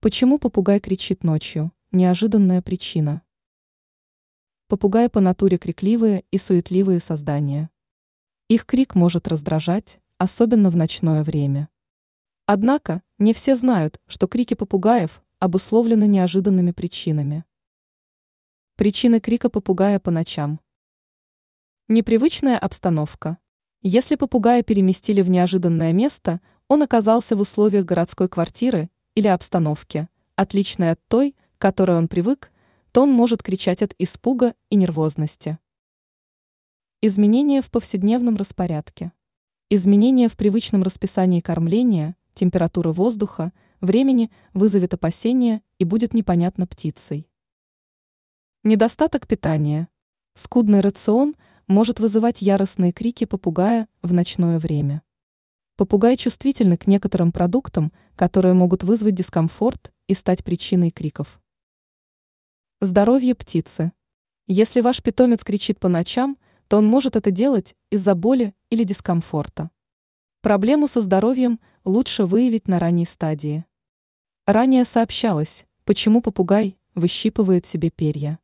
Почему попугай кричит ночью? Неожиданная причина. Попугаи по натуре крикливые и суетливые создания. Их крик может раздражать, особенно в ночное время. Однако, не все знают, что крики попугаев обусловлены неожиданными причинами. Причины крика попугая по ночам. Непривычная обстановка. Если попугая переместили в неожиданное место, он оказался в условиях городской квартиры или обстановке, отличной от той, к которой он привык, то он может кричать от испуга и нервозности. Изменения в повседневном распорядке. Изменения в привычном расписании кормления, температуры воздуха, времени вызовет опасения и будет непонятно птицей. Недостаток питания. Скудный рацион может вызывать яростные крики попугая в ночное время. Попугаи чувствительны к некоторым продуктам, которые могут вызвать дискомфорт и стать причиной криков. Здоровье птицы. Если ваш питомец кричит по ночам, то он может это делать из-за боли или дискомфорта. Проблему со здоровьем лучше выявить на ранней стадии. Ранее сообщалось, почему попугай выщипывает себе перья.